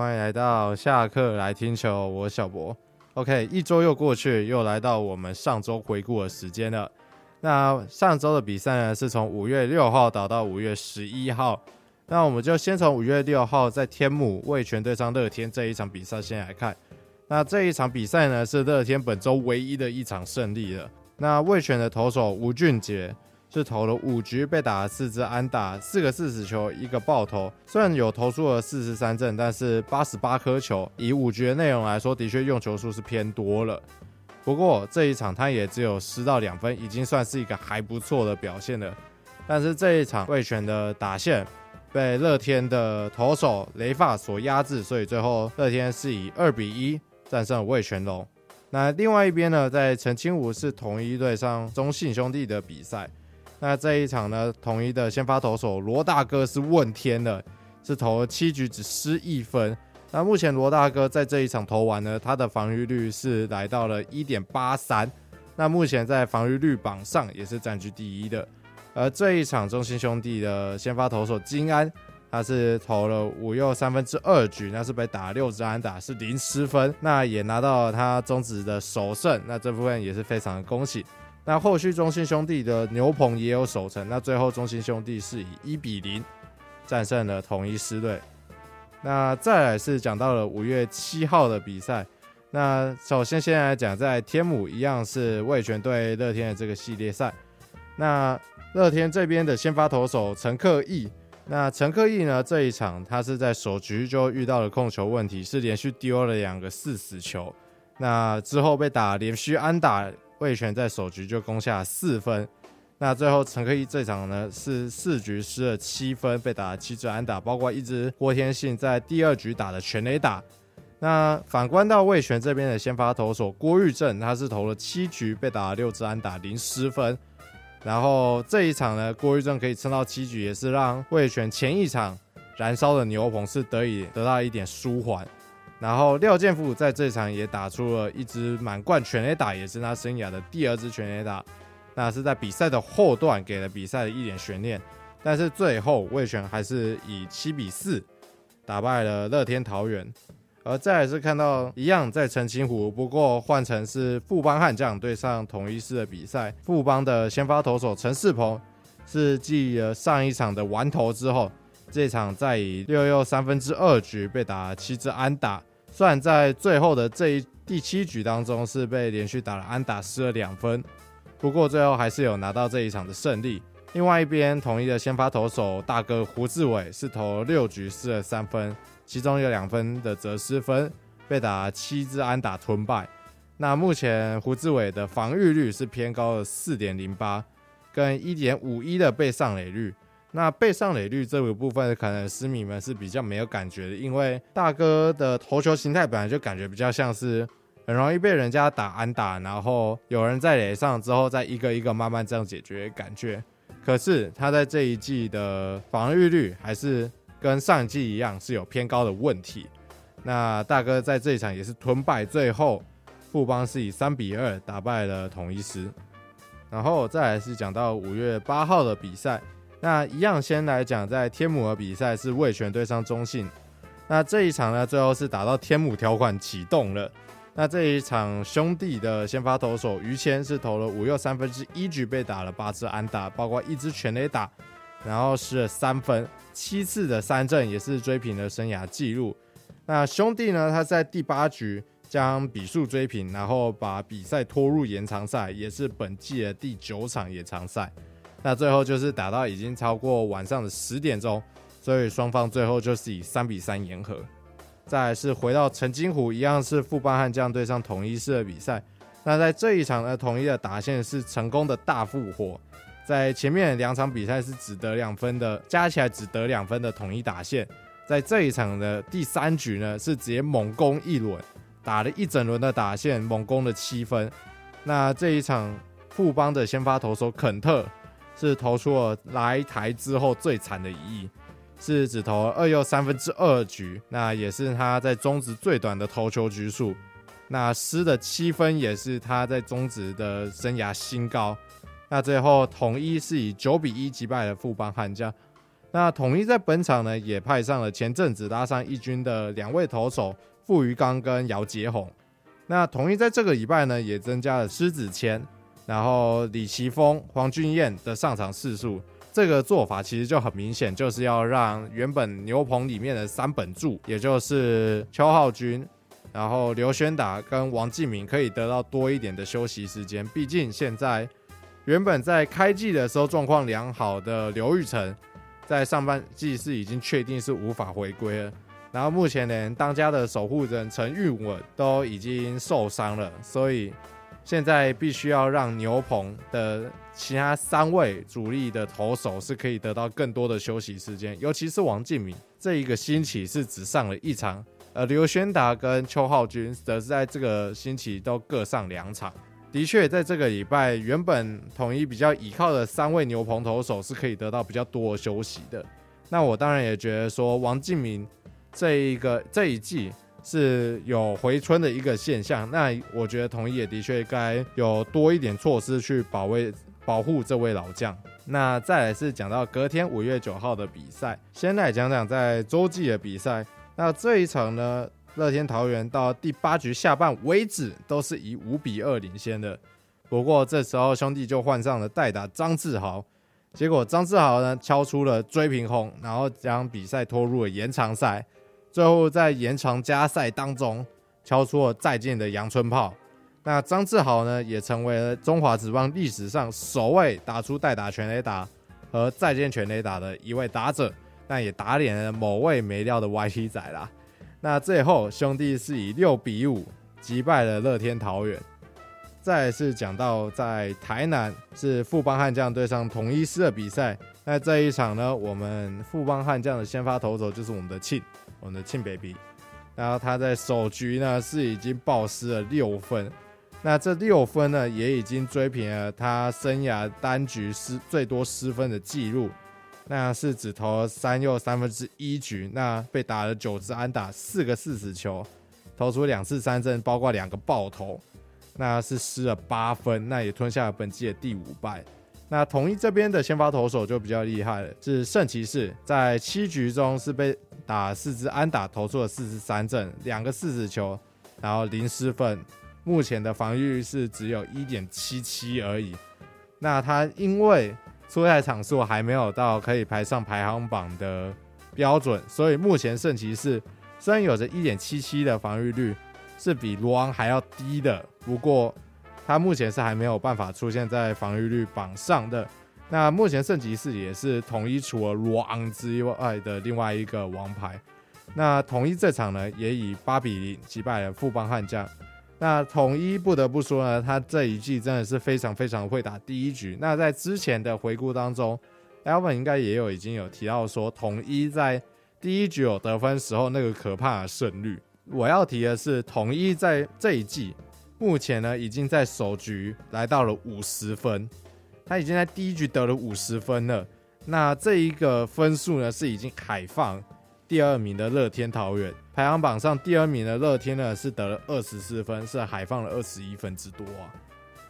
欢迎来到下课来听球，我小博。OK，一周又过去，又来到我们上周回顾的时间了。那上周的比赛呢，是从五月六号打到五月十一号。那我们就先从五月六号在天母味全对上乐天这一场比赛先来看。那这一场比赛呢，是乐天本周唯一的一场胜利了。那味全的投手吴俊杰。是投了五局，被打了四支安打，四个四死球，一个爆投。虽然有投出了四十三振，但是八十八颗球，以五局的内容来说，的确用球数是偏多了。不过这一场他也只有失到两分，已经算是一个还不错的表现了。但是这一场味全的打线被乐天的投手雷法所压制，所以最后乐天是以二比一战胜了味全龙。那另外一边呢，在澄清武是同一队上中信兄弟的比赛。那这一场呢，统一的先发投手罗大哥是问天的，是投了七局只失一分。那目前罗大哥在这一场投完呢，他的防御率是来到了一点八三。那目前在防御率榜上也是占据第一的。而这一场中信兄弟的先发投手金安，他是投了五又三分之二局，那是被打六支安打，是零失分。那也拿到了他中职的首胜，那这部分也是非常的恭喜。那后续中信兄弟的牛棚也有守成，那最后中信兄弟是以一比零战胜了统一狮队。那再来是讲到了五月七号的比赛，那首先先来讲在天母一样是味全对乐天的这个系列赛。那乐天这边的先发投手陈克义，那陈克义呢这一场他是在首局就遇到了控球问题，是连续丢了两个四死球，那之后被打连续安打。味全在首局就攻下四分，那最后陈克义这场呢是四局失了七分，被打了七支安打，包括一支郭天信在第二局打的全垒打。那反观到味全这边的先发投手郭玉正，他是投了七局，被打了六支安打，零失分。然后这一场呢，郭玉正可以撑到七局，也是让味全前一场燃烧的牛棚是得以得到一点舒缓。然后廖健富在这场也打出了一支满贯全垒打，也是他生涯的第二支全垒打。那是在比赛的后段给了比赛的一点悬念，但是最后味全还是以七比四打败了乐天桃园。而再来是看到一样在澄清湖，不过换成是富邦悍将对上统一狮的比赛。富邦的先发投手陈世鹏是继了上一场的完投之后，这场再以六又三分之二局被打七支安打。虽然在最后的这一第七局当中是被连续打了安打失了两分，不过最后还是有拿到这一场的胜利。另外一边，统一的先发投手大哥胡志伟是投六局失了三分，其中有两分的则失分，被打七支安打吞败。那目前胡志伟的防御率是偏高的四点零八，跟一点五一的被上垒率。那背上垒率这个部分，可能狮迷们是比较没有感觉的，因为大哥的投球形态本来就感觉比较像是很容易被人家打安打，然后有人在垒上之后再一个一个慢慢这样解决感觉。可是他在这一季的防御率还是跟上一季一样是有偏高的问题。那大哥在这一场也是吞败，最后富邦是以三比二打败了统一狮。然后再来是讲到五月八号的比赛。那一样，先来讲在天母的比赛是味全对上中信。那这一场呢，最后是打到天母条款启动了。那这一场兄弟的先发投手于谦是投了五又三分之一局，被打了八支安打，包括一支全垒打，然后失了三分，七次的三振也是追平了生涯纪录。那兄弟呢，他在第八局将比数追平，然后把比赛拖入延长赛，也是本季的第九场延长赛。那最后就是打到已经超过晚上的十点钟，所以双方最后就是以三比三言和。再是回到陈金虎，一样是富邦悍将对上统一式的比赛。那在这一场呢，统一的打线是成功的大复活，在前面两场比赛是只得两分的，加起来只得两分的统一打线，在这一场的第三局呢，是直接猛攻一轮，打了一整轮的打线，猛攻了七分。那这一场富邦的先发投手肯特。是投出了来台之后最惨的一役，是只投了二又三分之二局，那也是他在中职最短的投球局数，那失的七分也是他在中职的生涯新高。那最后统一是以九比一击败了富邦悍将。那统一在本场呢，也派上了前阵子拉上一军的两位投手傅于刚跟姚杰宏。那统一在这个礼拜呢，也增加了狮子签，然后李奇峰、黄俊彦的上场次数。这个做法其实就很明显，就是要让原本牛棚里面的三本柱，也就是邱浩军，然后刘轩达跟王继明，可以得到多一点的休息时间。毕竟现在原本在开季的时候状况良好的刘玉成，在上半季是已经确定是无法回归了。然后目前连当家的守护人陈玉稳都已经受伤了，所以现在必须要让牛棚的其他三位主力的投手是可以得到更多的休息时间，尤其是王敬敏这一个星期是只上了一场，而刘轩达跟邱浩军则是在这个星期都各上两场。的确，在这个礼拜，原本统一比较倚靠的三位牛棚投手是可以得到比较多休息的。那我当然也觉得说，王敬明这一个这一季是有回春的一个现象。那我觉得统一也的确该有多一点措施去保卫保护这位老将。那再来是讲到隔天五月九号的比赛，先来讲讲在洲际的比赛。那这一场呢？乐天桃园到第八局下半为止都是以五比二领先的，不过这时候兄弟就换上了代打张志豪，结果张志豪呢敲出了追平轰，然后将比赛拖入了延长赛，最后在延长加赛当中敲出了再见的阳春炮。那张志豪呢也成为了中华职棒历史上首位打出代打全垒打和再见全垒打的一位打者，那也打脸了某位没料的 YT 仔啦。那最后兄弟是以六比五击败了乐天桃园。再来是讲到在台南是富邦悍将对上统一狮的比赛。那这一场呢，我们富邦悍将的先发投手就是我们的庆，我们的庆 baby。然后他在首局呢是已经暴失了六分。那这六分呢也已经追平了他生涯单局失最多失分的记录。那是只投三又三分之一局，那被打了九支安打，四个四死球，投出两次三振，包括两个爆头，那是失了八分，那也吞下了本季的第五败。那统一这边的先发投手就比较厉害了，是圣骑士，在七局中是被打四支安打，投出了四次三振，两个四死球，然后零失分，目前的防御率是只有一点七七而已。那他因为出赛场数还没有到可以排上排行榜的标准，所以目前圣骑士虽然有着一点七七的防御率，是比罗昂还要低的。不过他目前是还没有办法出现在防御率榜上的。那目前圣骑士也是统一除了罗昂之外的另外一个王牌。那统一这场呢，也以八比零击败了富邦悍将。那统一不得不说呢，他这一季真的是非常非常会打第一局。那在之前的回顾当中，Alvin 应该也有已经有提到说，统一在第一局有得分时候那个可怕的胜率。我要提的是，统一在这一季目前呢，已经在首局来到了五十分，他已经在第一局得了五十分了。那这一个分数呢，是已经海放第二名的乐天桃园。排行榜上第二名的乐天呢，是得了二十四分，是海放了二十一分之多啊。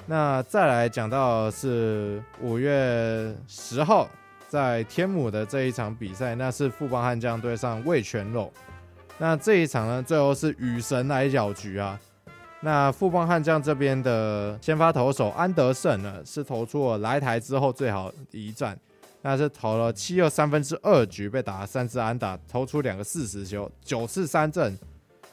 那再来讲到是五月十号在天母的这一场比赛，那是富邦悍将对上味全龙。那这一场呢，最后是雨神来搅局啊。那富邦悍将这边的先发投手安德胜呢，是投出了来台之后最好的一战。那是投了七又三分之二局，被打了三次安打，投出两个四死球，九次三振，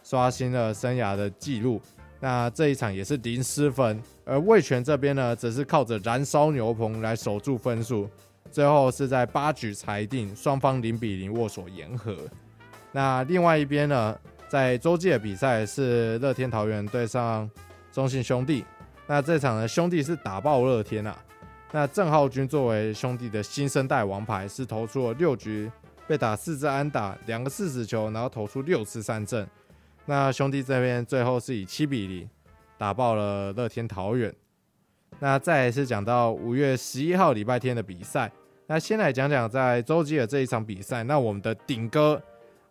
刷新了生涯的纪录。那这一场也是零失分，而味全这边呢，则是靠着燃烧牛棚来守住分数，最后是在八局裁定双方零比零握手言和。那另外一边呢，在洲际的比赛是乐天桃园对上中信兄弟，那这场呢，兄弟是打爆乐天啊。那郑浩均作为兄弟的新生代王牌，是投出了六局被打四支安打，两个四死球，然后投出六次三振。那兄弟这边最后是以七比零打爆了乐天桃园。那再来是讲到五月十一号礼拜天的比赛。那先来讲讲在洲际的这一场比赛。那我们的顶哥，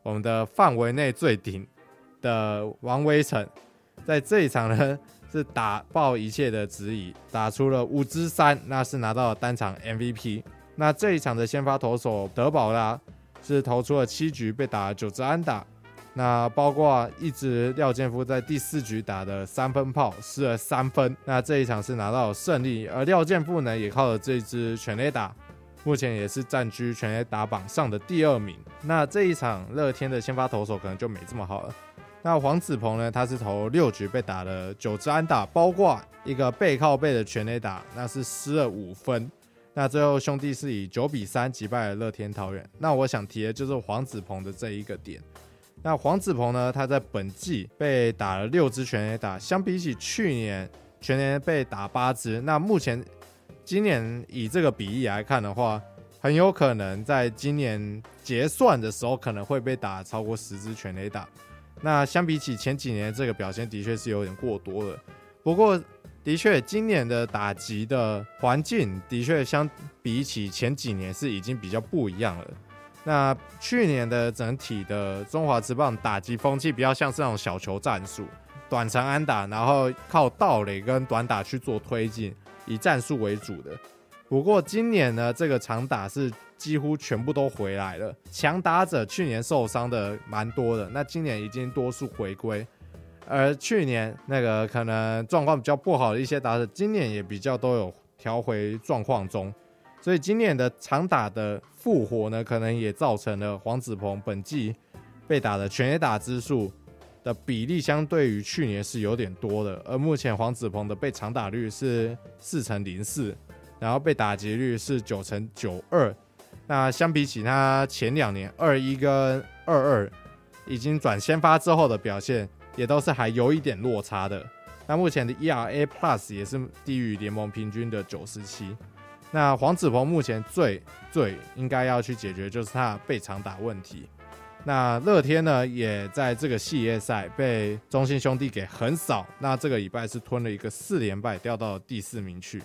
我们的范围内最顶的王威晨，在这一场呢，是打爆一切的质疑，打出了五支三，那是拿到了单场 MVP。那这一场的先发投手德保拉是投出了七局，被打九支安打。那包括一直廖建富在第四局打的三分炮失了三分，那这一场是拿到了胜利。而廖建富呢，也靠着这一支全垒打，目前也是占据全垒打榜上的第二名。那这一场乐天的先发投手可能就没这么好了。那黄子鹏呢，他是投六局被打了九支安打，包括一个背靠背的全垒打，那是失了五分。那最后兄弟是以九比三击败了乐天桃园。那我想提的就是黄子鹏的这一个点。那黄子鹏呢？他在本季被打了六支全垒打，相比起去年全年被打八支，那目前今年以这个比例来看的话，很有可能在今年结算的时候可能会被打超过十支全垒打。那相比起前几年这个表现，的确是有点过多了。不过，的确今年的打击的环境的确相比起前几年是已经比较不一样了。那去年的整体的中华职棒打击风气比较像是那种小球战术，短程安打，然后靠盗垒跟短打去做推进，以战术为主的。不过今年呢，这个长打是几乎全部都回来了。强打者去年受伤的蛮多的，那今年已经多数回归，而去年那个可能状况比较不好的一些打者，今年也比较都有调回状况中。所以今年的长打的复活呢，可能也造成了黄子鹏本季被打的全垒打之数的比例，相对于去年是有点多的。而目前黄子鹏的被长打率是四成零四，然后被打击率是九成九二。那相比起他前两年二一跟二二已经转先发之后的表现，也都是还有一点落差的。那目前的 ERA Plus 也是低于联盟平均的九十七。那黄子鹏目前最最应该要去解决就是他被长打问题。那乐天呢，也在这个系列赛被中信兄弟给横扫。那这个礼拜是吞了一个四连败，掉到第四名去。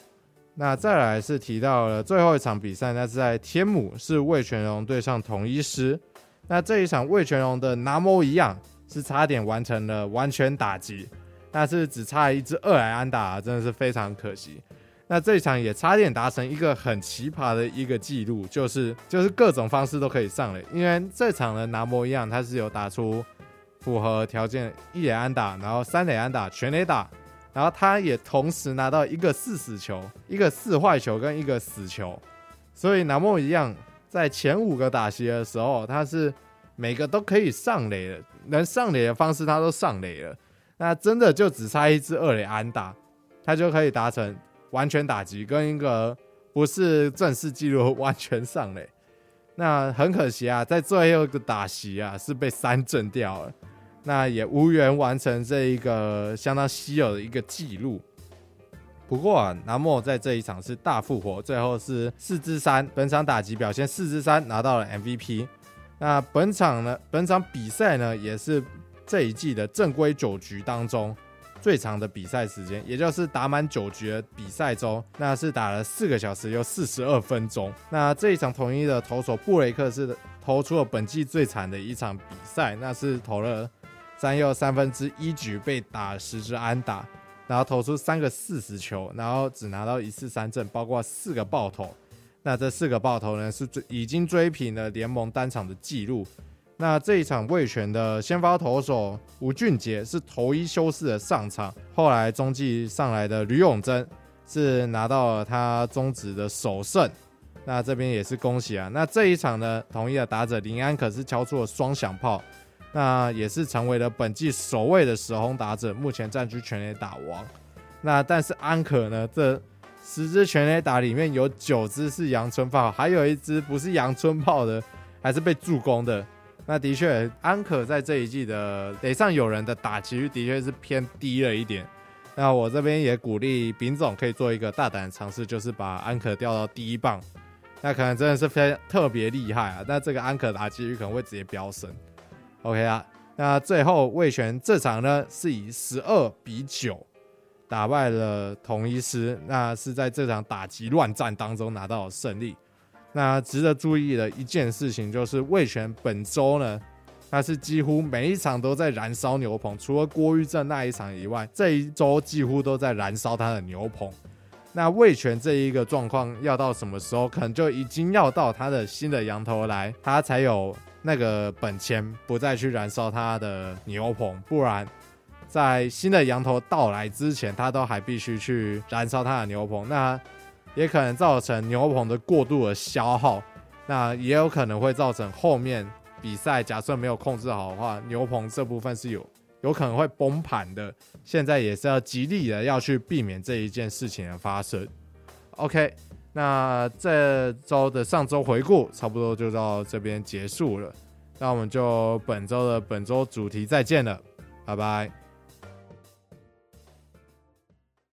那再来是提到了最后一场比赛，那是在天母，是魏全龙对上统一师。那这一场魏全龙的拿摩一样是差点完成了完全打击，但是只差一支二垒安打，真的是非常可惜。那这一场也差点达成一个很奇葩的一个记录，就是就是各种方式都可以上垒，因为这场的拿摩一样，他是有打出符合条件一垒安打，然后三垒安打，全垒打，然后他也同时拿到一个四死球、一个四坏球跟一个死球，所以拿摩一样在前五个打席的时候，他是每个都可以上垒的，能上垒的方式他都上垒了，那真的就只差一支二垒安打，他就可以达成。完全打击跟一个不是正式记录完全上垒，那很可惜啊，在最后一个打席啊是被三振掉了，那也无缘完成这一个相当稀有的一个记录。不过啊，南莫在这一场是大复活，最后是四支三，本场打击表现四支三拿到了 MVP。那本场呢，本场比赛呢也是这一季的正规九局当中。最长的比赛时间，也就是打满九局的比赛中，那是打了四个小时又四十二分钟。那这一场统一的投手布雷克是投出了本季最惨的一场比赛，那是投了三又三分之一局被打十支安打，然后投出三个四十球，然后只拿到一次三振，包括四个爆头。那这四个爆头呢，是已经追平了联盟单场的记录。那这一场味全的先发投手吴俊杰是投一休四的上场，后来中继上来的吕永贞是拿到了他中职的首胜，那这边也是恭喜啊。那这一场呢，同一的打者林安可是敲出了双响炮，那也是成为了本季首位的十轰打者，目前占据全垒打王。那但是安可呢，这十支全垒打里面有九支是阳春炮，还有一支不是阳春炮的，还是被助攻的。那的确，安可在这一季的垒上有人的打击率的确是偏低了一点。那我这边也鼓励丙总可以做一个大胆的尝试，就是把安可调到第一棒，那可能真的是非特别厉害啊。那这个安可打击率可能会直接飙升。OK 啊，那最后味全这场呢是以十二比九打败了同一师，那是在这场打击乱战当中拿到了胜利。那值得注意的一件事情就是，味全本周呢，他是几乎每一场都在燃烧牛棚，除了郭玉正那一场以外，这一周几乎都在燃烧他的牛棚。那味全这一个状况要到什么时候？可能就已经要到他的新的羊头来，他才有那个本钱不再去燃烧他的牛棚，不然在新的羊头到来之前，他都还必须去燃烧他的牛棚，那也可能造成牛棚的过度的消耗，那也有可能会造成后面比赛假设没有控制好的话，牛棚这部分是有有可能会崩盘的。现在也是要极力的要去避免这一件事情的发生。OK，那这周的上周回顾差不多就到这边结束了。那我们就本周的本周主题再见了，拜拜。